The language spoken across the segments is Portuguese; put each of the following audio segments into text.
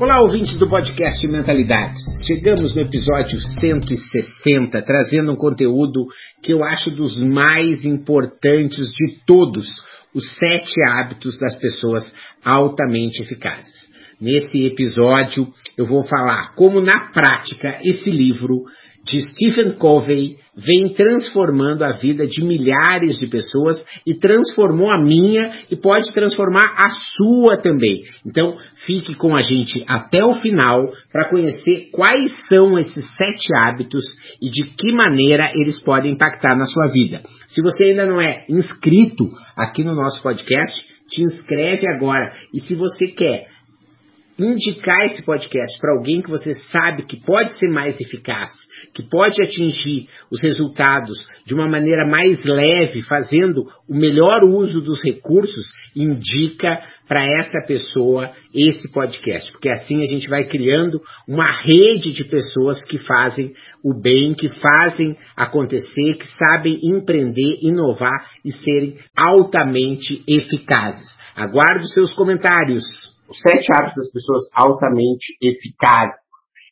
Olá, ouvintes do podcast Mentalidades. Chegamos no episódio 160, trazendo um conteúdo que eu acho dos mais importantes de todos, os sete hábitos das pessoas altamente eficazes. Nesse episódio, eu vou falar como, na prática, esse livro de Stephen Covey vem transformando a vida de milhares de pessoas e transformou a minha e pode transformar a sua também. Então, fique com a gente até o final para conhecer quais são esses sete hábitos e de que maneira eles podem impactar na sua vida. Se você ainda não é inscrito aqui no nosso podcast, te inscreve agora. E se você quer indicar esse podcast para alguém que você sabe que pode ser mais eficaz, que pode atingir os resultados de uma maneira mais leve, fazendo o melhor uso dos recursos, indica para essa pessoa esse podcast, porque assim a gente vai criando uma rede de pessoas que fazem o bem, que fazem acontecer, que sabem empreender, inovar e serem altamente eficazes. Aguardo seus comentários os sete hábitos das pessoas altamente eficazes.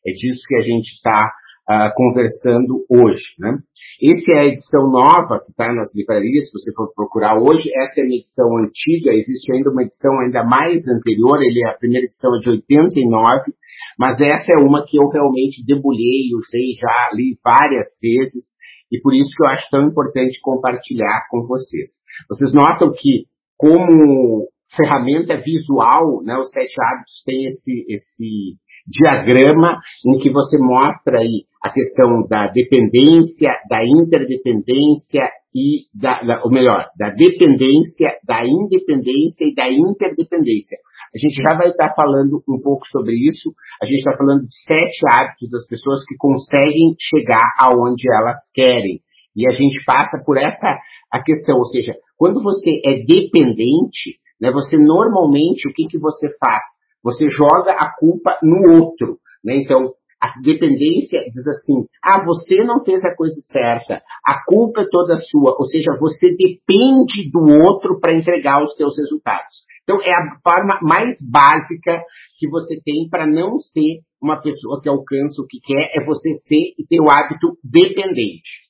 É disso que a gente está uh, conversando hoje. Né? Essa é a edição nova que está nas livrarias, se você for procurar hoje. Essa é a edição antiga, existe ainda uma edição ainda mais anterior, ele, a primeira edição é de 89, mas essa é uma que eu realmente debulhei, usei já, li várias vezes, e por isso que eu acho tão importante compartilhar com vocês. Vocês notam que, como ferramenta visual, né? Os sete hábitos tem esse, esse diagrama em que você mostra aí a questão da dependência, da interdependência e da, da, ou melhor, da dependência, da independência e da interdependência. A gente já vai estar falando um pouco sobre isso. A gente está falando de sete hábitos das pessoas que conseguem chegar aonde elas querem. E a gente passa por essa a questão, ou seja, quando você é dependente, né? Você normalmente, o que, que você faz? Você joga a culpa no outro. Né? Então, a dependência diz assim: ah, você não fez a coisa certa, a culpa é toda sua. Ou seja, você depende do outro para entregar os seus resultados. Então, é a forma mais básica que você tem para não ser uma pessoa que alcança o que quer, é você ser e ter o hábito dependente.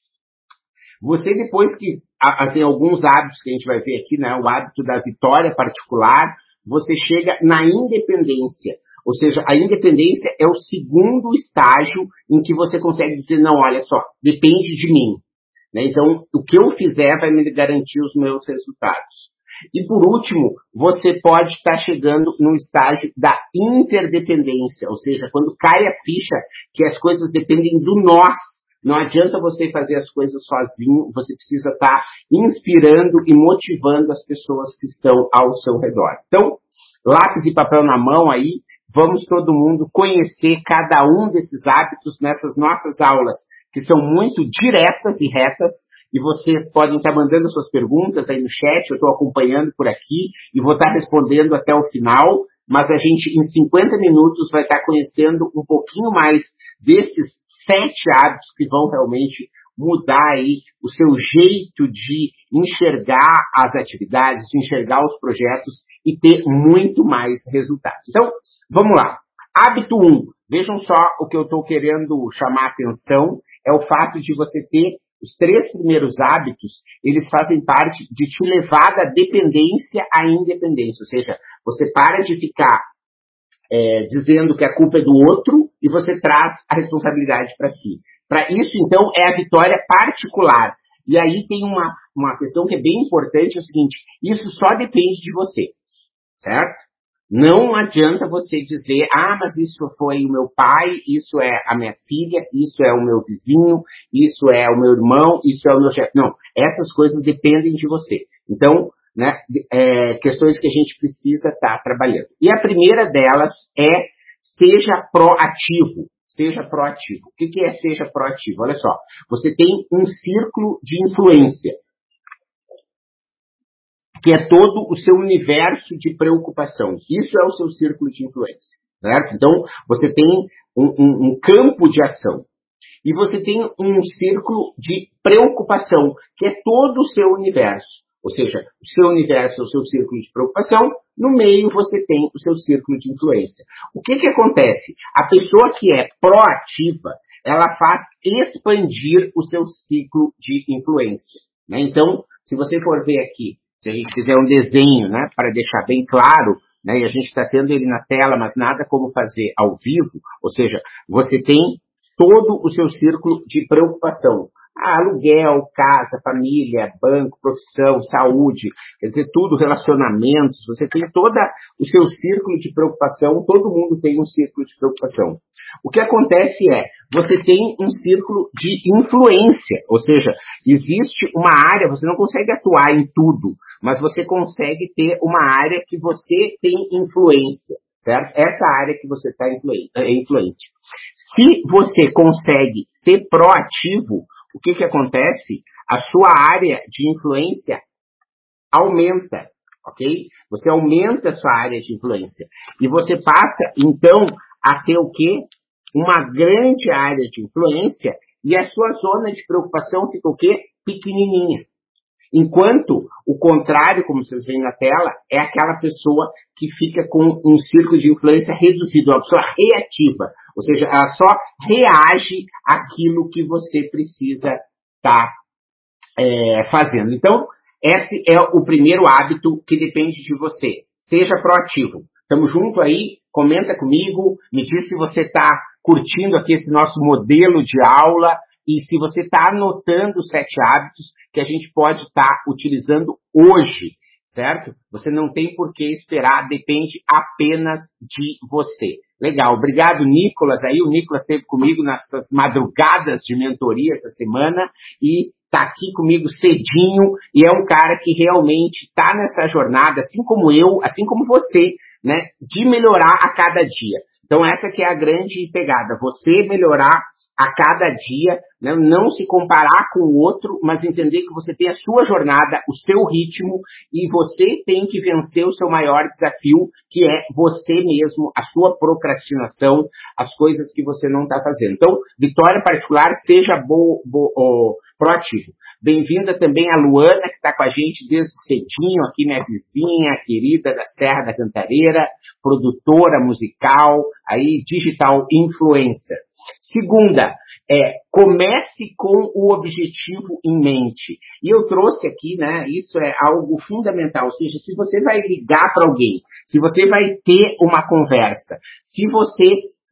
Você, depois que a, a, tem alguns hábitos que a gente vai ver aqui, né? O hábito da vitória particular, você chega na independência. Ou seja, a independência é o segundo estágio em que você consegue dizer, não, olha só, depende de mim. Né? Então, o que eu fizer vai me garantir os meus resultados. E por último, você pode estar chegando no estágio da interdependência, ou seja, quando cai a ficha que as coisas dependem do nós não adianta você fazer as coisas sozinho, você precisa estar inspirando e motivando as pessoas que estão ao seu redor. Então, lápis e papel na mão aí, vamos todo mundo conhecer cada um desses hábitos nessas nossas aulas, que são muito diretas e retas, e vocês podem estar mandando suas perguntas aí no chat, eu estou acompanhando por aqui e vou estar respondendo até o final, mas a gente em 50 minutos vai estar conhecendo um pouquinho mais desses sete hábitos que vão realmente mudar aí o seu jeito de enxergar as atividades, de enxergar os projetos e ter muito mais resultados. Então, vamos lá. Hábito 1. Um. Vejam só o que eu estou querendo chamar a atenção, é o fato de você ter os três primeiros hábitos, eles fazem parte de te levar da dependência à independência. Ou seja, você para de ficar é, dizendo que a culpa é do outro e você traz a responsabilidade para si. Para isso, então, é a vitória particular. E aí tem uma, uma questão que é bem importante, é o seguinte, isso só depende de você, certo? Não adianta você dizer, ah, mas isso foi o meu pai, isso é a minha filha, isso é o meu vizinho, isso é o meu irmão, isso é o meu chefe. Não, essas coisas dependem de você. Então, né, é, questões que a gente precisa estar tá trabalhando. E a primeira delas é seja proativo. Seja proativo. O que, é seja proativo? Olha só, você tem um círculo de influência, que é todo o seu universo de preocupação. Isso é o seu círculo de influência. Certo? Então, você tem um, um, um campo de ação. E você tem um círculo de preocupação, que é todo o seu universo. Ou seja, o seu universo o seu círculo de preocupação, no meio você tem o seu círculo de influência. O que, que acontece? A pessoa que é proativa, ela faz expandir o seu ciclo de influência. Né? Então, se você for ver aqui, se a gente fizer um desenho, né, para deixar bem claro, né, e a gente está tendo ele na tela, mas nada como fazer ao vivo, ou seja, você tem todo o seu círculo de preocupação. Ah, aluguel, casa, família, banco, profissão, saúde, quer dizer, tudo, relacionamentos, você tem todo o seu círculo de preocupação, todo mundo tem um círculo de preocupação. O que acontece é, você tem um círculo de influência, ou seja, existe uma área, você não consegue atuar em tudo, mas você consegue ter uma área que você tem influência, certo? Essa área que você está é influente. Se você consegue ser proativo, o que, que acontece? A sua área de influência aumenta, ok? Você aumenta a sua área de influência. E você passa, então, a ter o quê? Uma grande área de influência e a sua zona de preocupação fica o quê? Pequenininha. Enquanto o contrário, como vocês veem na tela, é aquela pessoa que fica com um círculo de influência reduzido, uma pessoa reativa. Ou seja, ela só reage àquilo que você precisa estar tá, é, fazendo. Então, esse é o primeiro hábito que depende de você. Seja proativo. Estamos junto aí, comenta comigo, me diz se você está curtindo aqui esse nosso modelo de aula e se você está anotando os sete hábitos que a gente pode estar tá utilizando hoje certo? Você não tem por que esperar, depende apenas de você. Legal, obrigado Nicolas. Aí o Nicolas esteve comigo nessas madrugadas de mentoria essa semana e está aqui comigo cedinho e é um cara que realmente está nessa jornada, assim como eu, assim como você, né, de melhorar a cada dia. Então essa que é a grande pegada, você melhorar a cada dia, né? não se comparar com o outro, mas entender que você tem a sua jornada, o seu ritmo, e você tem que vencer o seu maior desafio, que é você mesmo, a sua procrastinação, as coisas que você não está fazendo. Então, vitória particular, seja bo, bo, oh, proativo. Bem-vinda também a Luana, que está com a gente desde cedinho, aqui minha vizinha, querida da Serra da Cantareira, produtora musical, aí digital influencer. Segunda, é, comece com o objetivo em mente. E eu trouxe aqui, né, isso é algo fundamental, ou seja, se você vai ligar para alguém, se você vai ter uma conversa, se você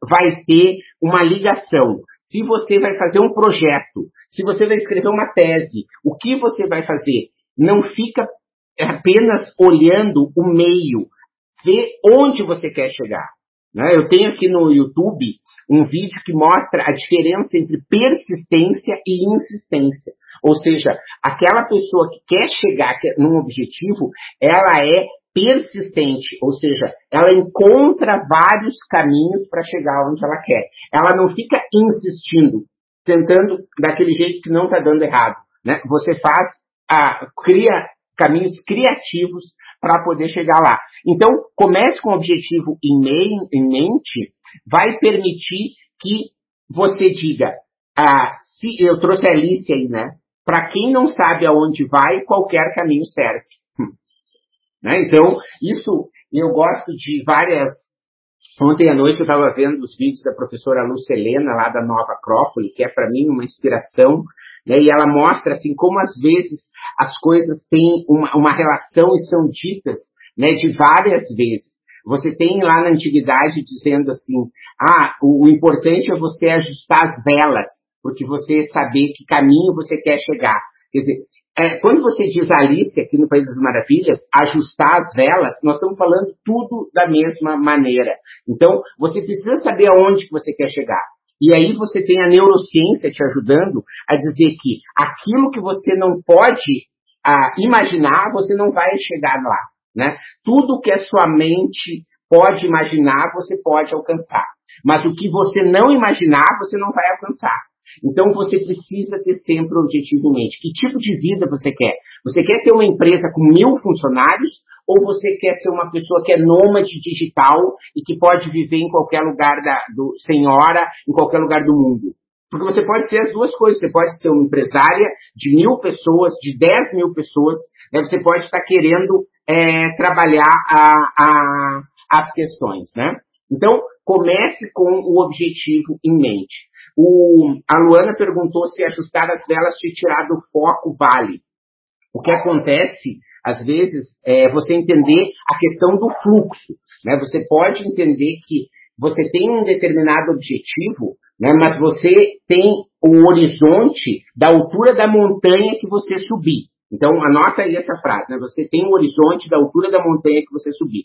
vai ter uma ligação, se você vai fazer um projeto, se você vai escrever uma tese, o que você vai fazer? Não fica apenas olhando o meio, vê onde você quer chegar. Né? Eu tenho aqui no YouTube um vídeo que mostra a diferença entre persistência e insistência. Ou seja, aquela pessoa que quer chegar num objetivo, ela é persistente, ou seja, ela encontra vários caminhos para chegar onde ela quer. Ela não fica insistindo, tentando daquele jeito que não está dando errado. Né? Você faz, a, cria caminhos criativos para poder chegar lá. Então, comece com o objetivo em, mente, vai permitir que você diga, ah, se eu trouxe a Alice aí, né? Para quem não sabe aonde vai, qualquer caminho serve. Hum. Né? Então, isso eu gosto de várias. Ontem à noite eu estava vendo os vídeos da professora Lucelena, lá da Nova Acrópole, que é para mim uma inspiração né? E ela mostra assim como às vezes as coisas têm uma, uma relação e são ditas né, de várias vezes. Você tem lá na antiguidade dizendo assim, ah, o, o importante é você ajustar as velas, porque você saber que caminho você quer chegar. Quer dizer, é, quando você diz Alice aqui no País das Maravilhas, ajustar as velas, nós estamos falando tudo da mesma maneira. Então, você precisa saber aonde que você quer chegar. E aí você tem a neurociência te ajudando a dizer que aquilo que você não pode ah, imaginar, você não vai chegar lá. Né? Tudo que a sua mente pode imaginar, você pode alcançar. Mas o que você não imaginar, você não vai alcançar. Então você precisa ter sempre objetivo em mente. Que tipo de vida você quer? Você quer ter uma empresa com mil funcionários ou você quer ser uma pessoa que é nômade digital e que pode viver em qualquer lugar da, do, em qualquer lugar do mundo? Porque você pode ser as duas coisas. Você pode ser uma empresária de mil pessoas, de dez mil pessoas. Né? Você pode estar querendo é, trabalhar a, a, as questões, né? Então, comece com o objetivo em mente. O, a Luana perguntou se ajustar as velas te tirar do foco vale. O que acontece, às vezes, é você entender a questão do fluxo. Né? Você pode entender que você tem um determinado objetivo, né? mas você tem o horizonte da altura da montanha que você subir. Então, anota aí essa frase, né? Você tem o horizonte da altura da montanha que você subir.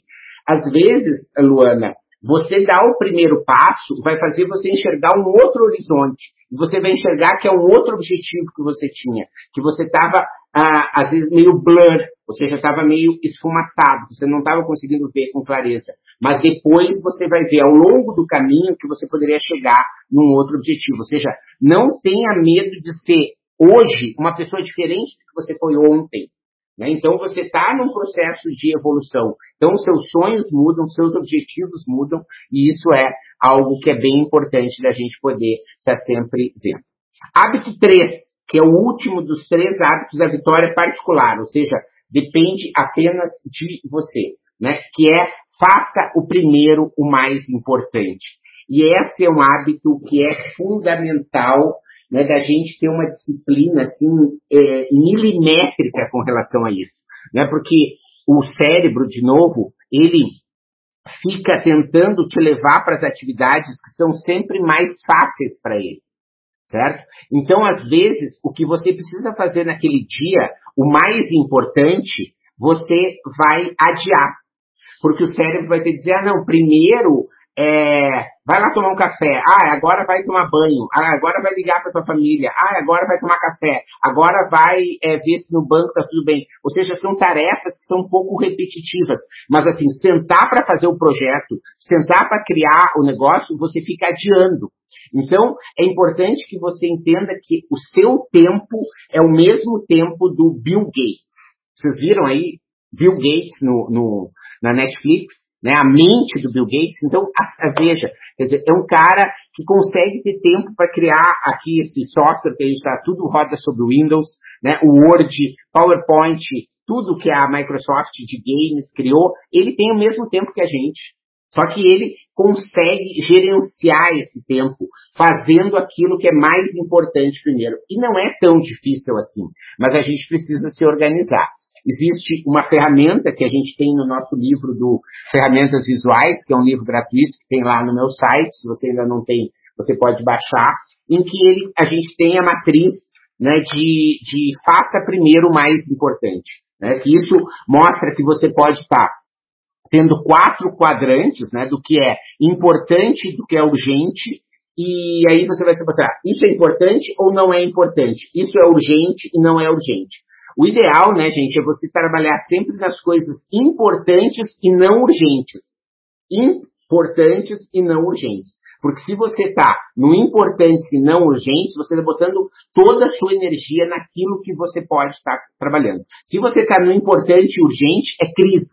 Às vezes, Luana, você dar o primeiro passo vai fazer você enxergar um outro horizonte. E você vai enxergar que é um outro objetivo que você tinha. Que você estava, ah, às vezes, meio blur. Ou seja, estava meio esfumaçado. Você não estava conseguindo ver com clareza. Mas depois você vai ver ao longo do caminho que você poderia chegar num outro objetivo. Ou seja, não tenha medo de ser hoje uma pessoa diferente do que você foi ontem. Né? Então você está num processo de evolução. Então seus sonhos mudam, seus objetivos mudam, e isso é algo que é bem importante da gente poder estar sempre vendo. Hábito 3, que é o último dos três hábitos da vitória particular, ou seja, depende apenas de você, né? Que é faça o primeiro o mais importante. E esse é um hábito que é fundamental né, da gente ter uma disciplina assim é, milimétrica com relação a isso, né? Porque o cérebro, de novo, ele fica tentando te levar para as atividades que são sempre mais fáceis para ele, certo? Então, às vezes, o que você precisa fazer naquele dia, o mais importante, você vai adiar. Porque o cérebro vai te dizer, ah, não, primeiro é, vai lá tomar um café. Ah, agora vai tomar banho. Ah, agora vai ligar para tua família. Ah, agora vai tomar café. Agora vai é, ver se no banco tá tudo bem. Ou seja, são tarefas que são um pouco repetitivas. Mas assim, sentar para fazer o projeto, sentar para criar o negócio, você fica adiando. Então, é importante que você entenda que o seu tempo é o mesmo tempo do Bill Gates. Vocês viram aí Bill Gates no, no na Netflix? Né, a mente do Bill Gates. Então, a, a, veja, quer dizer, é um cara que consegue ter tempo para criar aqui esse software que a gente está, tudo roda sobre o Windows, né, o Word, PowerPoint, tudo que a Microsoft de games criou, ele tem o mesmo tempo que a gente. Só que ele consegue gerenciar esse tempo, fazendo aquilo que é mais importante primeiro. E não é tão difícil assim, mas a gente precisa se organizar. Existe uma ferramenta que a gente tem no nosso livro do Ferramentas Visuais, que é um livro gratuito que tem lá no meu site, se você ainda não tem, você pode baixar, em que ele, a gente tem a matriz né, de, de faça primeiro o mais importante. Né, que isso mostra que você pode estar tendo quatro quadrantes né, do que é importante, do que é urgente, e aí você vai se botar, isso é importante ou não é importante? Isso é urgente e não é urgente. O ideal, né, gente, é você trabalhar sempre nas coisas importantes e não urgentes. Importantes e não urgentes. Porque se você está no importante e não urgente, você está botando toda a sua energia naquilo que você pode estar tá trabalhando. Se você está no importante e urgente, é crise.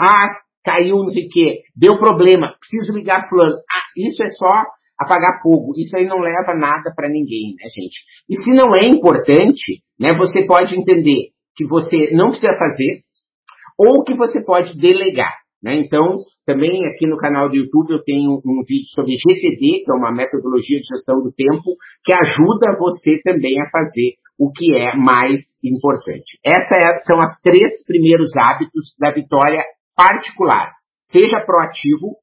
Ah, caiu não sei o quê, deu problema, preciso ligar fulano. Ah, isso é só apagar fogo. Isso aí não leva nada para ninguém, né, gente? E se não é importante, né, você pode entender que você não precisa fazer ou que você pode delegar. Né? Então, também aqui no canal do YouTube eu tenho um vídeo sobre GTD, que é uma metodologia de gestão do tempo, que ajuda você também a fazer o que é mais importante. Essas é, são as três primeiros hábitos da vitória particular. Seja proativo,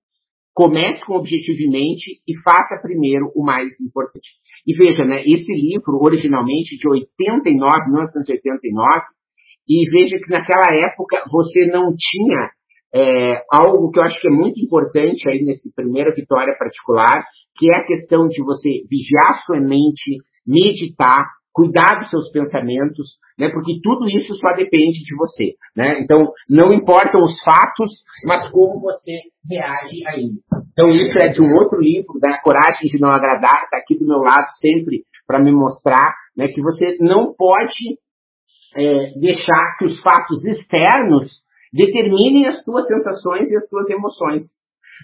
Comece com objetivo em mente e faça primeiro o mais importante. E veja, né, esse livro, originalmente de 89, 1989, e veja que naquela época você não tinha é, algo que eu acho que é muito importante aí nesse primeira vitória particular, que é a questão de você vigiar sua mente, meditar, cuidar dos seus pensamentos, né? Porque tudo isso só depende de você, né? Então, não importam os fatos, mas como você reage a eles. Então, isso é de um outro livro, da né? Coragem de Não Agradar, está aqui do meu lado sempre para me mostrar, né? Que você não pode é, deixar que os fatos externos determinem as suas sensações e as suas emoções.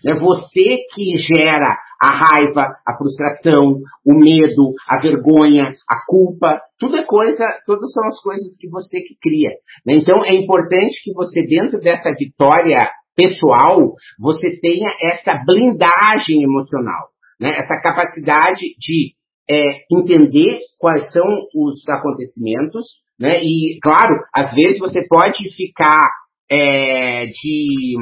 É você que gera a raiva, a frustração, o medo, a vergonha, a culpa. Tudo é coisa, todas são as coisas que você que cria. Né? Então é importante que você, dentro dessa vitória pessoal, você tenha essa blindagem emocional. Né? Essa capacidade de é, entender quais são os acontecimentos, né? E, claro, às vezes você pode ficar é, de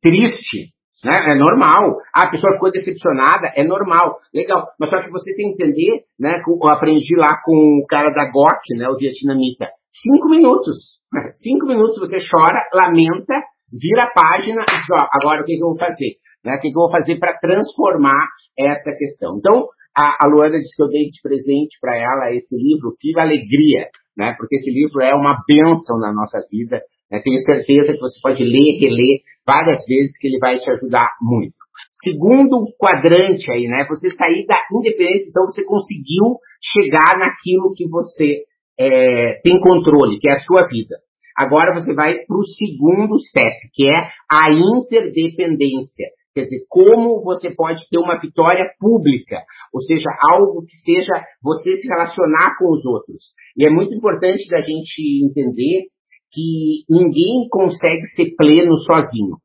triste, né? É normal. Ah, a pessoa ficou decepcionada, é normal. Legal. Mas só que você tem que entender, né? Eu aprendi lá com o cara da GOT, né? O vietnamita. Cinco minutos. Cinco minutos você chora, lamenta, vira a página e diz, ó, agora o que, que eu vou fazer? Né? O que, que eu vou fazer para transformar essa questão? Então, a, a Luana disse que eu dei de presente para ela esse livro, Viva Alegria, né? Porque esse livro é uma bênção na nossa vida. Tenho certeza que você pode ler, reler várias vezes que ele vai te ajudar muito. Segundo quadrante aí, né? Você sair da independência, então você conseguiu chegar naquilo que você é, tem controle, que é a sua vida. Agora você vai para o segundo step, que é a interdependência. Quer dizer, como você pode ter uma vitória pública, ou seja, algo que seja você se relacionar com os outros. E é muito importante da gente entender que ninguém consegue ser pleno sozinho.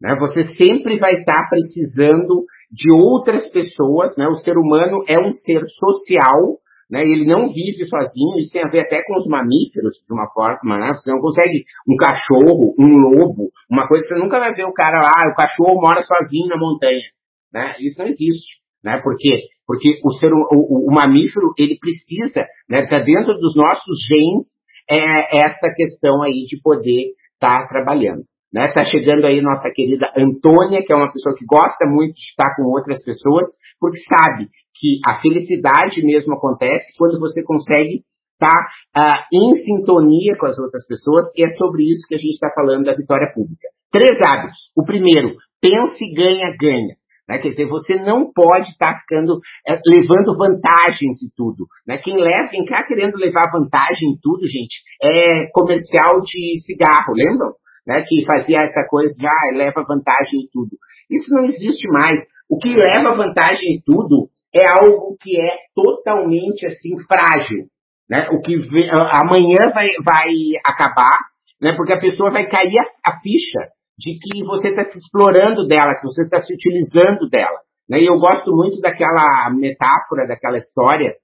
Né? Você sempre vai estar precisando de outras pessoas. Né? O ser humano é um ser social, né? ele não vive sozinho. Isso tem a ver até com os mamíferos, de uma forma. Né? Você não consegue um cachorro, um lobo, uma coisa. Você nunca vai ver o cara lá, o cachorro mora sozinho na montanha. Né? Isso não existe. Né? Por quê? Porque o, ser, o, o, o mamífero ele precisa, né, tá dentro dos nossos genes, é essa questão aí de poder estar tá trabalhando. Né? Tá chegando aí nossa querida Antônia, que é uma pessoa que gosta muito de estar com outras pessoas, porque sabe que a felicidade mesmo acontece quando você consegue estar tá, uh, em sintonia com as outras pessoas, e é sobre isso que a gente está falando da vitória pública. Três hábitos. O primeiro, pense, ganha, ganha. Né? Quer dizer, você não pode estar tá ficando é, levando vantagens em tudo. Né? Quem leva, quem cá querendo levar vantagem em tudo, gente, é comercial de cigarro, lembram? Né? Que fazia essa coisa de, ah, leva vantagem em tudo. Isso não existe mais. O que leva vantagem em tudo é algo que é totalmente assim frágil. Né? O que amanhã vai, vai acabar, né? porque a pessoa vai cair a, a ficha de que você está se explorando dela, que você está se utilizando dela. Né? E eu gosto muito daquela metáfora, daquela história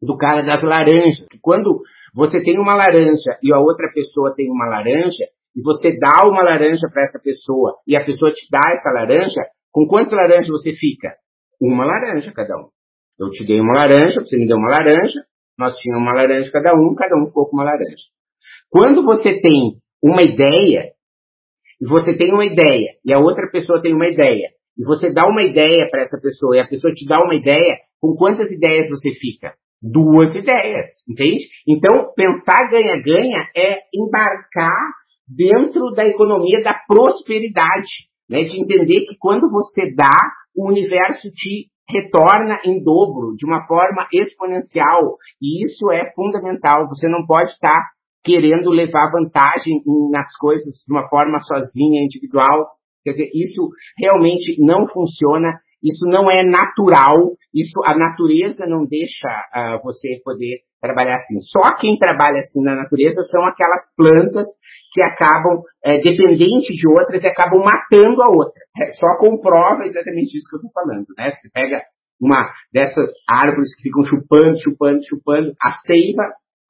do cara das laranjas. Que quando você tem uma laranja e a outra pessoa tem uma laranja, e você dá uma laranja para essa pessoa e a pessoa te dá essa laranja, com quantas laranjas você fica? Uma laranja cada um. Eu te dei uma laranja, você me deu uma laranja, nós tínhamos uma laranja cada um, cada um ficou com uma laranja. Quando você tem uma ideia, e você tem uma ideia, e a outra pessoa tem uma ideia, e você dá uma ideia para essa pessoa, e a pessoa te dá uma ideia, com quantas ideias você fica? Duas ideias, entende? Então, pensar ganha-ganha é embarcar dentro da economia da prosperidade, né? de entender que quando você dá, o universo te retorna em dobro, de uma forma exponencial. E isso é fundamental. Você não pode estar querendo levar vantagem nas coisas de uma forma sozinha, individual. Quer dizer, isso realmente não funciona, isso não é natural, isso a natureza não deixa uh, você poder trabalhar assim. Só quem trabalha assim na natureza são aquelas plantas que acabam é, dependentes de outras e acabam matando a outra. É, só comprova exatamente isso que eu estou falando, né? Você pega uma dessas árvores que ficam chupando, chupando, chupando, a seiva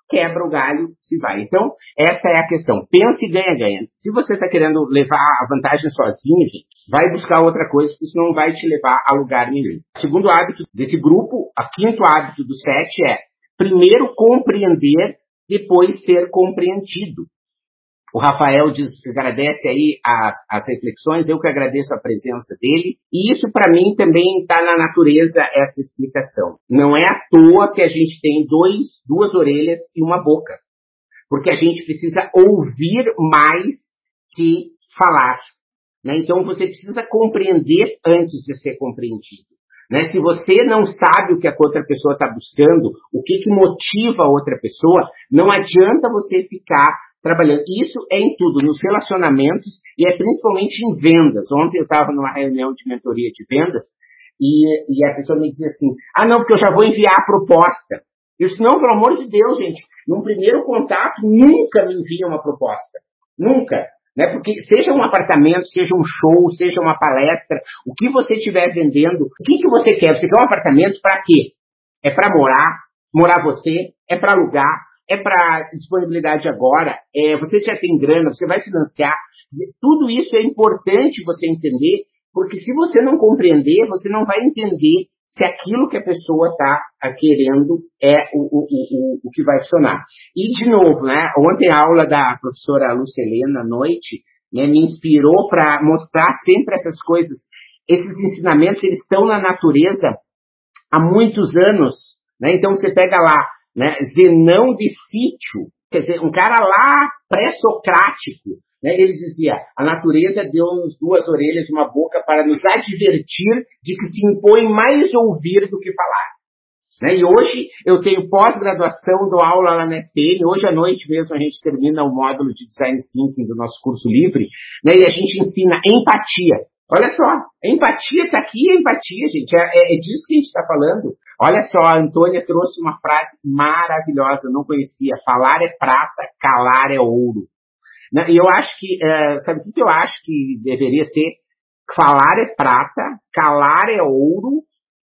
quebra o galho, se vai. Então, essa é a questão. Pensa e ganha, ganha. Se você está querendo levar a vantagem sozinho, gente, vai buscar outra coisa, porque isso não vai te levar a lugar nenhum. O segundo hábito desse grupo, o quinto hábito do sete é primeiro compreender, depois ser compreendido. O Rafael diz, agradece aí as, as reflexões, eu que agradeço a presença dele. E isso para mim também está na natureza essa explicação. Não é à toa que a gente tem dois, duas orelhas e uma boca. Porque a gente precisa ouvir mais que falar. Né? Então você precisa compreender antes de ser compreendido. Né? Se você não sabe o que a outra pessoa está buscando, o que, que motiva a outra pessoa, não adianta você ficar trabalhando. Isso é em tudo, nos relacionamentos e é principalmente em vendas. Ontem eu estava numa reunião de mentoria de vendas e, e, a pessoa me dizia assim: ah, não, porque eu já vou enviar a proposta. Eu disse: não, pelo amor de Deus, gente, num primeiro contato nunca me envia uma proposta. Nunca. Né? Porque seja um apartamento, seja um show, seja uma palestra, o que você estiver vendendo, o que, que você quer? Você quer um apartamento para quê? É para morar, morar você, é para alugar, é para disponibilidade agora, é, você já tem grana, você vai financiar. Tudo isso é importante você entender, porque se você não compreender, você não vai entender se aquilo que a pessoa está querendo é o, o, o, o que vai funcionar. E, de novo, né, ontem a aula da professora Lucelena à noite né, me inspirou para mostrar sempre essas coisas. Esses ensinamentos, eles estão na natureza há muitos anos. Né? Então, você pega lá né? Zenão de sítio, quer dizer, um cara lá pré-socrático, né? ele dizia, a natureza deu-nos duas orelhas e uma boca para nos advertir de que se impõe mais ouvir do que falar. Né? E hoje eu tenho pós-graduação, dou aula lá na SPM, hoje à noite mesmo a gente termina o módulo de Design Thinking do nosso curso livre, né? e a gente ensina empatia. Olha só, empatia está aqui, empatia, gente, é, é, é disso que a gente está falando. Olha só, a Antônia trouxe uma frase maravilhosa, não conhecia. Falar é prata, calar é ouro. Né, e eu acho que, é, sabe o que eu acho que deveria ser? Falar é prata, calar é ouro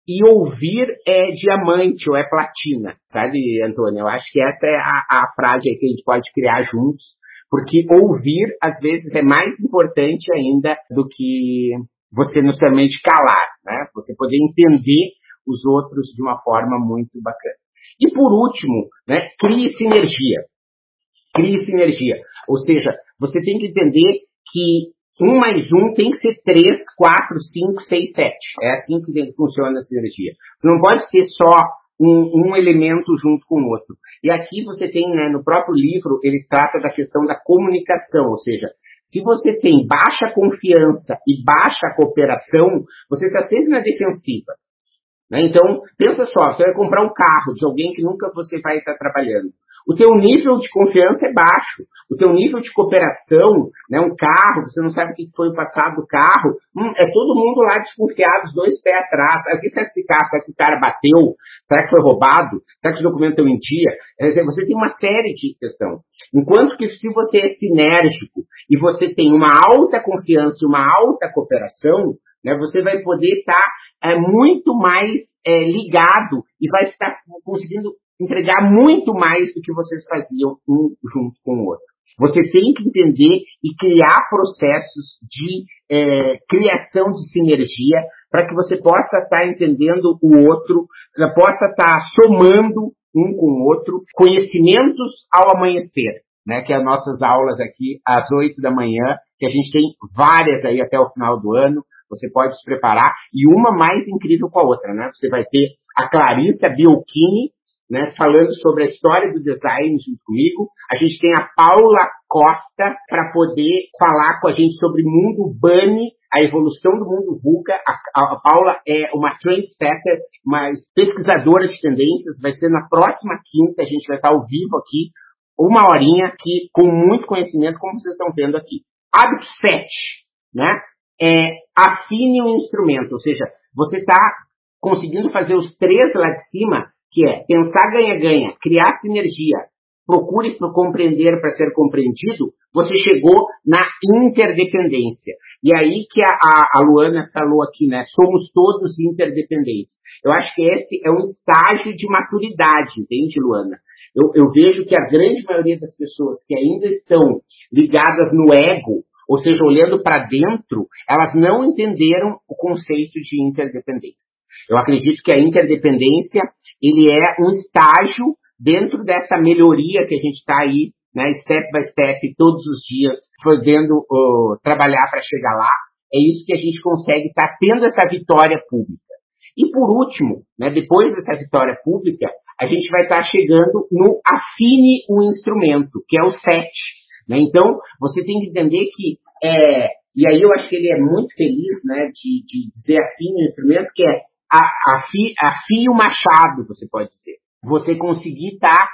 e ouvir é diamante ou é platina, sabe, Antônia? Eu acho que essa é a, a frase que a gente pode criar juntos porque ouvir, às vezes, é mais importante ainda do que você necessariamente calar, né? Você poder entender os outros de uma forma muito bacana. E por último, né, crie sinergia. Crie sinergia. Ou seja, você tem que entender que um mais um tem que ser três, quatro, cinco, seis, sete. É assim que funciona a sinergia. Você não pode ser só um, um, elemento junto com o outro. E aqui você tem, né, no próprio livro, ele trata da questão da comunicação, ou seja, se você tem baixa confiança e baixa cooperação, você está sempre na defensiva. Né? Então, pensa só, você vai comprar um carro de alguém que nunca você vai estar trabalhando. O teu nível de confiança é baixo. O teu nível de cooperação, né, um carro, você não sabe o que foi o passado do carro, hum, é todo mundo lá desconfiado, os dois pés atrás. O que você vai explicar? Será que o cara bateu? Será que foi roubado? Será que os documentos estão em dia? Você tem uma série de questões. Enquanto que se você é sinérgico e você tem uma alta confiança e uma alta cooperação, né, você vai poder estar tá é, muito mais é, ligado e vai estar conseguindo entregar muito mais do que vocês faziam um junto com o outro. Você tem que entender e criar processos de é, criação de sinergia para que você possa estar tá entendendo o outro, possa estar tá somando um com o outro conhecimentos ao amanhecer, né? Que é as nossas aulas aqui às oito da manhã, que a gente tem várias aí até o final do ano. Você pode se preparar e uma mais incrível com a outra, né? Você vai ter a Clarissa Biolchini, né, falando sobre a história do design junto comigo. A gente tem a Paula Costa para poder falar com a gente sobre mundo Bunny, a evolução do mundo VUCA. A, a, a, Paula é uma trendsetter, uma pesquisadora de tendências. Vai ser na próxima quinta, a gente vai estar ao vivo aqui, uma horinha aqui, com muito conhecimento, como vocês estão vendo aqui. Hábito 7, né? é, afine o instrumento, ou seja, você está conseguindo fazer os três lá de cima, que é pensar ganha-ganha, criar sinergia, procure compreender para ser compreendido, você chegou na interdependência. E aí que a, a, Luana falou aqui, né? Somos todos interdependentes. Eu acho que esse é um estágio de maturidade, entende, Luana? Eu, eu vejo que a grande maioria das pessoas que ainda estão ligadas no ego, ou seja, olhando para dentro, elas não entenderam o conceito de interdependência. Eu acredito que a interdependência ele é um estágio dentro dessa melhoria que a gente está aí né, step by step, todos os dias, podendo uh, trabalhar para chegar lá. É isso que a gente consegue estar tá tendo essa vitória pública. E por último, né, depois dessa vitória pública, a gente vai estar tá chegando no afine o instrumento, que é o SET. Né? Então, você tem que entender que, é, e aí eu acho que ele é muito feliz né, de, de dizer afine o instrumento, que é afie, afie o machado, você pode dizer. Você conseguir estar tá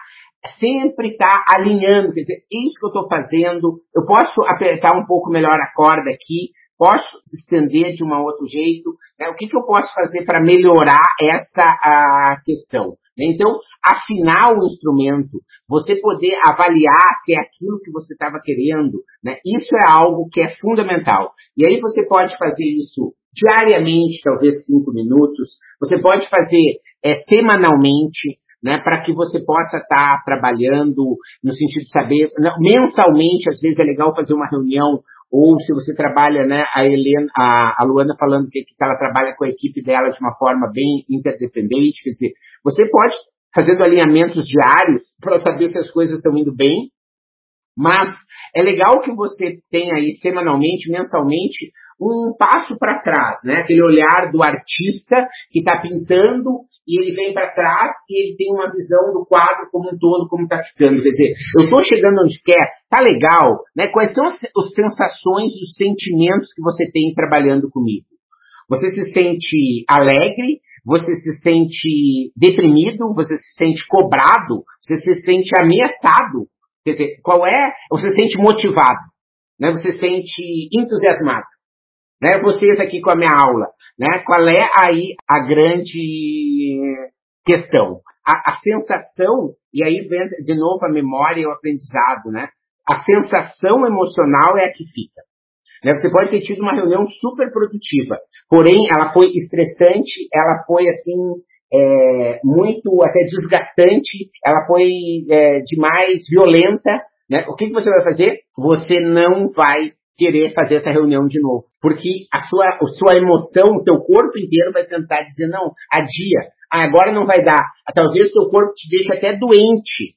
sempre está alinhando, quer dizer, isso que eu estou fazendo, eu posso apertar um pouco melhor a corda aqui, posso estender de um outro jeito, né? o que, que eu posso fazer para melhorar essa a questão. Né? Então, afinar o instrumento, você poder avaliar se é aquilo que você estava querendo, né? isso é algo que é fundamental. E aí você pode fazer isso diariamente, talvez cinco minutos, você pode fazer é, semanalmente, né, para que você possa estar tá trabalhando no sentido de saber, mensalmente, às vezes é legal fazer uma reunião, ou se você trabalha, né, a Helena, a, a Luana falando que, que ela trabalha com a equipe dela de uma forma bem interdependente, quer dizer, você pode fazendo alinhamentos diários para saber se as coisas estão indo bem, mas é legal que você tenha aí semanalmente, mensalmente, um passo para trás, né? Aquele olhar do artista que está pintando e ele vem para trás e ele tem uma visão do quadro como um todo, como está ficando. Quer dizer, eu estou chegando onde quer, tá legal, né? Quais são as, as sensações os sentimentos que você tem trabalhando comigo? Você se sente alegre? Você se sente deprimido? Você se sente cobrado? Você se sente ameaçado? Quer dizer, qual é? Você se sente motivado? Né? Você se sente entusiasmado? Né? Vocês aqui com a minha aula, né? Qual é aí a grande questão? A, a sensação, e aí vem de novo a memória e o aprendizado, né? A sensação emocional é a que fica. Né? Você pode ter tido uma reunião super produtiva, porém ela foi estressante, ela foi assim é, muito até desgastante, ela foi é, demais violenta. Né? O que, que você vai fazer? Você não vai querer fazer essa reunião de novo. Porque a sua, a sua emoção, o teu corpo inteiro vai tentar dizer, não, adia, ah, agora não vai dar. Talvez o teu corpo te deixe até doente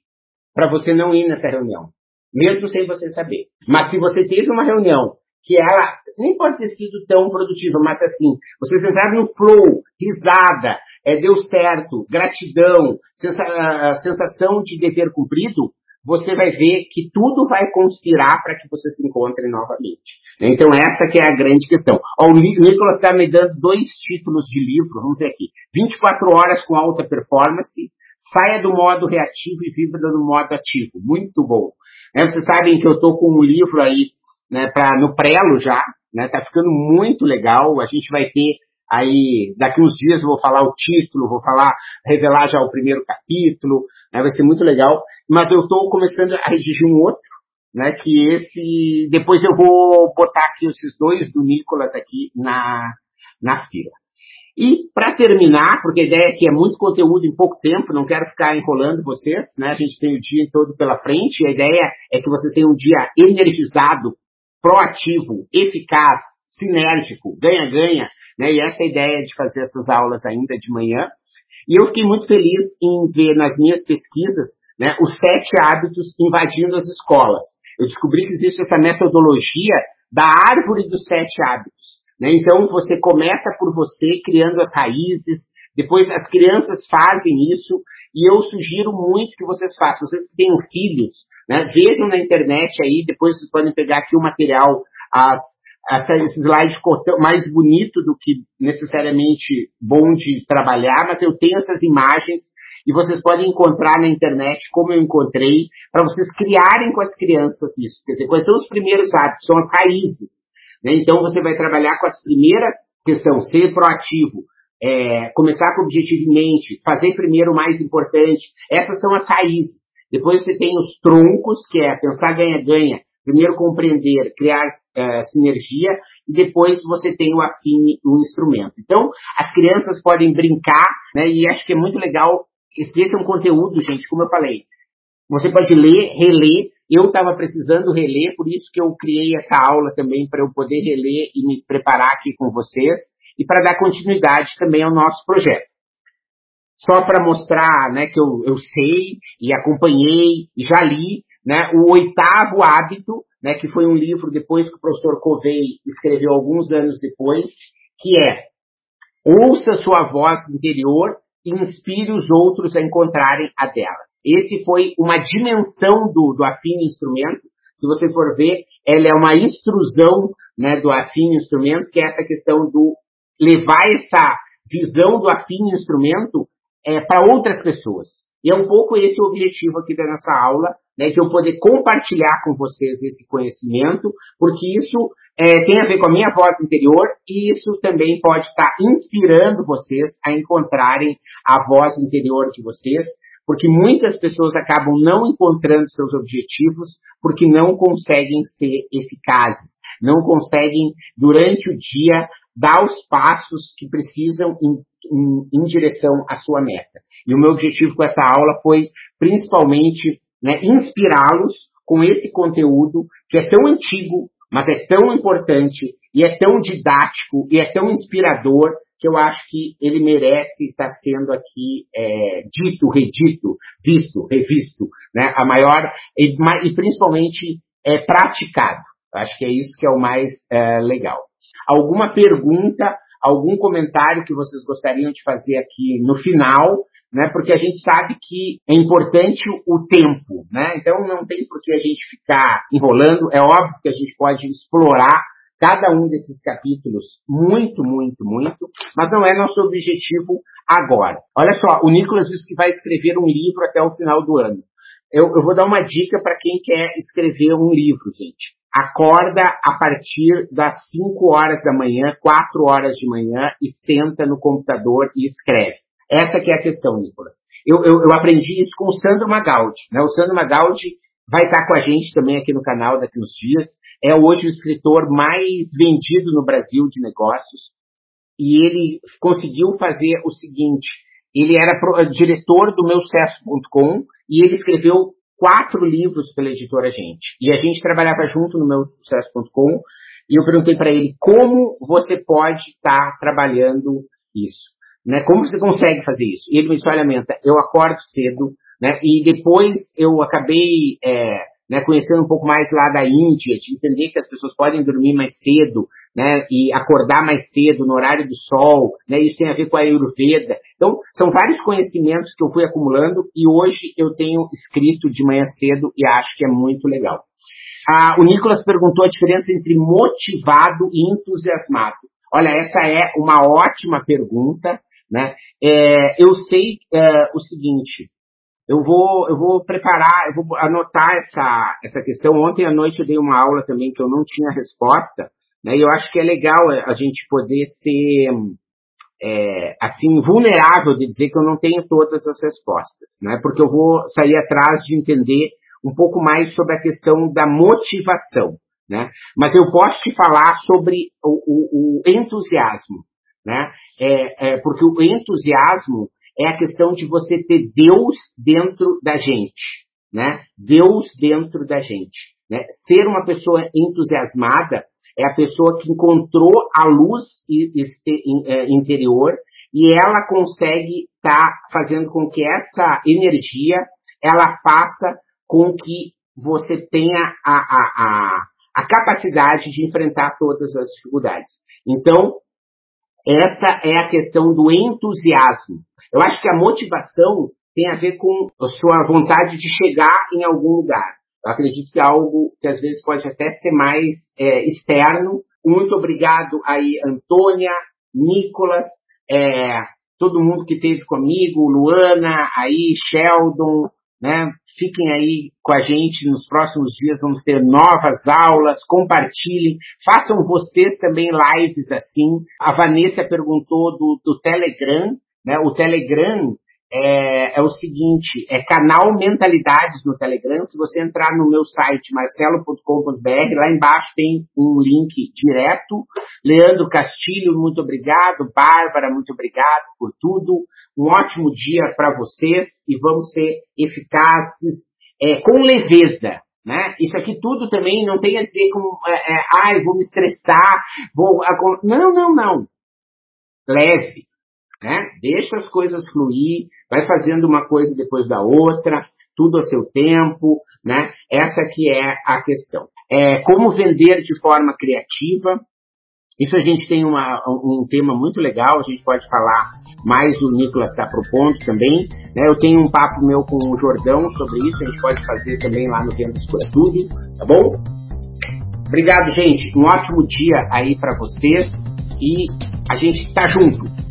para você não ir nessa reunião. Mesmo sem você saber. Mas se você teve uma reunião que ela nem pode ter sido tão produtiva, mas assim, vocês entraram no flow, risada, é, deu certo, gratidão, sensa sensação de dever cumprido, você vai ver que tudo vai conspirar para que você se encontre novamente. Então essa que é a grande questão. O Nicolas está me dando dois títulos de livro, vamos ver aqui. 24 horas com alta performance, saia do modo reativo e viva no modo ativo. Muito bom. É, vocês sabem que eu estou com um livro aí né, pra, no prelo já, né, tá ficando muito legal. A gente vai ter Aí, daqui uns dias eu vou falar o título, vou falar, revelar já o primeiro capítulo, né, vai ser muito legal. Mas eu estou começando a redigir um outro, né, que esse, depois eu vou botar aqui esses dois do Nicolas aqui na, na fila. E para terminar, porque a ideia aqui é muito conteúdo em pouco tempo, não quero ficar enrolando vocês, né? A gente tem o dia todo pela frente, a ideia é que vocês tenham um dia energizado, proativo, eficaz, sinérgico, ganha-ganha, né? E essa ideia de fazer essas aulas ainda de manhã. E eu fiquei muito feliz em ver nas minhas pesquisas né, os sete hábitos invadindo as escolas. Eu descobri que existe essa metodologia da árvore dos sete hábitos. Né? Então, você começa por você, criando as raízes, depois as crianças fazem isso, e eu sugiro muito que vocês façam. Vocês que tenham filhos, né, vejam na internet aí, depois vocês podem pegar aqui o material, as esse slide ficou mais bonito do que necessariamente bom de trabalhar, mas eu tenho essas imagens e vocês podem encontrar na internet, como eu encontrei, para vocês criarem com as crianças isso. Quer dizer, quais são os primeiros hábitos? São as raízes. Né? Então você vai trabalhar com as primeiras questões, ser proativo, é, começar com objetivo em mente, fazer primeiro o mais importante. Essas são as raízes. Depois você tem os troncos, que é pensar ganha-ganha, Primeiro compreender, criar uh, sinergia e depois você tem o afine, o instrumento. Então, as crianças podem brincar, né? E acho que é muito legal. Esse é um conteúdo, gente, como eu falei. Você pode ler, reler. Eu estava precisando reler, por isso que eu criei essa aula também para eu poder reler e me preparar aqui com vocês e para dar continuidade também ao nosso projeto só para mostrar né, que eu, eu sei e acompanhei e já li, né, o oitavo hábito, né, que foi um livro depois que o professor Covey escreveu alguns anos depois, que é ouça sua voz interior e inspire os outros a encontrarem a delas. Esse foi uma dimensão do, do afim instrumento. Se você for ver, ela é uma extrusão né, do afim instrumento, que é essa questão do levar essa visão do afim instrumento é, para outras pessoas. E é um pouco esse o objetivo aqui da nossa aula, né, de eu poder compartilhar com vocês esse conhecimento, porque isso é, tem a ver com a minha voz interior e isso também pode estar inspirando vocês a encontrarem a voz interior de vocês, porque muitas pessoas acabam não encontrando seus objetivos porque não conseguem ser eficazes, não conseguem, durante o dia, dar os passos que precisam em, em direção à sua meta. E o meu objetivo com essa aula foi, principalmente, né, inspirá-los com esse conteúdo que é tão antigo, mas é tão importante e é tão didático e é tão inspirador que eu acho que ele merece estar sendo aqui é, dito, redito, visto, revisto, né? A maior e, e principalmente é, praticado. Eu acho que é isso que é o mais é, legal. Alguma pergunta, algum comentário que vocês gostariam de fazer aqui no final? né? Porque a gente sabe que é importante o tempo, né? Então não tem por que a gente ficar enrolando. É óbvio que a gente pode explorar cada um desses capítulos muito, muito, muito, mas não é nosso objetivo agora. Olha só, o Nicolas disse que vai escrever um livro até o final do ano. Eu, eu vou dar uma dica para quem quer escrever um livro, gente. Acorda a partir das 5 horas da manhã, 4 horas de manhã e senta no computador e escreve. Essa que é a questão, Nicolas. Eu, eu, eu aprendi isso com o Sandro Magaldi. Né? O Sandro Magaldi vai estar com a gente também aqui no canal daqui uns dias. É hoje o escritor mais vendido no Brasil de negócios. E ele conseguiu fazer o seguinte. Ele era pro, diretor do meu sucesso.com e ele escreveu quatro livros pela editora Gente. E a gente trabalhava junto no meu sucesso.com e eu perguntei para ele como você pode estar trabalhando isso. Né? Como você consegue fazer isso? E ele me disse, olha, Menta, eu acordo cedo, né? E depois eu acabei é, né, conhecendo um pouco mais lá da Índia, de entender que as pessoas podem dormir mais cedo, né? E acordar mais cedo no horário do sol, né? Isso tem a ver com a Ayurveda. Então, são vários conhecimentos que eu fui acumulando e hoje eu tenho escrito de manhã cedo e acho que é muito legal. Ah, o Nicolas perguntou a diferença entre motivado e entusiasmado. Olha, essa é uma ótima pergunta, né? É, eu sei é, o seguinte, eu vou, eu vou preparar, eu vou anotar essa, essa questão. Ontem à noite eu dei uma aula também que eu não tinha resposta, né? E eu acho que é legal a gente poder ser é, assim vulnerável de dizer que eu não tenho todas as respostas, né? Porque eu vou sair atrás de entender um pouco mais sobre a questão da motivação, né? Mas eu posso te falar sobre o, o, o entusiasmo, né? É, é, porque o entusiasmo é a questão de você ter Deus dentro da gente, né? Deus dentro da gente, né? Ser uma pessoa entusiasmada é a pessoa que encontrou a luz é, interior e ela consegue estar tá fazendo com que essa energia ela faça com que você tenha a, a, a, a capacidade de enfrentar todas as dificuldades. Então, essa é a questão do entusiasmo. Eu acho que a motivação tem a ver com a sua vontade de chegar em algum lugar. Eu acredito que é algo que às vezes pode até ser mais é, externo. Muito obrigado aí, Antônia, Nicolas, é, todo mundo que esteve comigo, Luana, aí, Sheldon, né? Fiquem aí com a gente nos próximos dias, vamos ter novas aulas, compartilhem, façam vocês também lives assim. A Vanessa perguntou do, do Telegram, né? O Telegram é, é, o seguinte, é canal Mentalidades no Telegram. Se você entrar no meu site marcelo.com.br, lá embaixo tem um link direto. Leandro Castilho, muito obrigado. Bárbara, muito obrigado por tudo. Um ótimo dia para vocês e vamos ser eficazes é, com leveza. Né? Isso aqui tudo também não tem a ver com, é, é, ai, vou me estressar, vou. Não, não, não. Leve né? Deixa as coisas fluir, vai fazendo uma coisa depois da outra, tudo a seu tempo, né? Essa que é a questão. É, como vender de forma criativa. Isso a gente tem uma, um tema muito legal, a gente pode falar mais, o Nicolas está propondo também. Né? Eu tenho um papo meu com o Jordão sobre isso, a gente pode fazer também lá no Vendas por Tudo, tá bom? Obrigado, gente. Um ótimo dia aí para vocês e a gente está junto.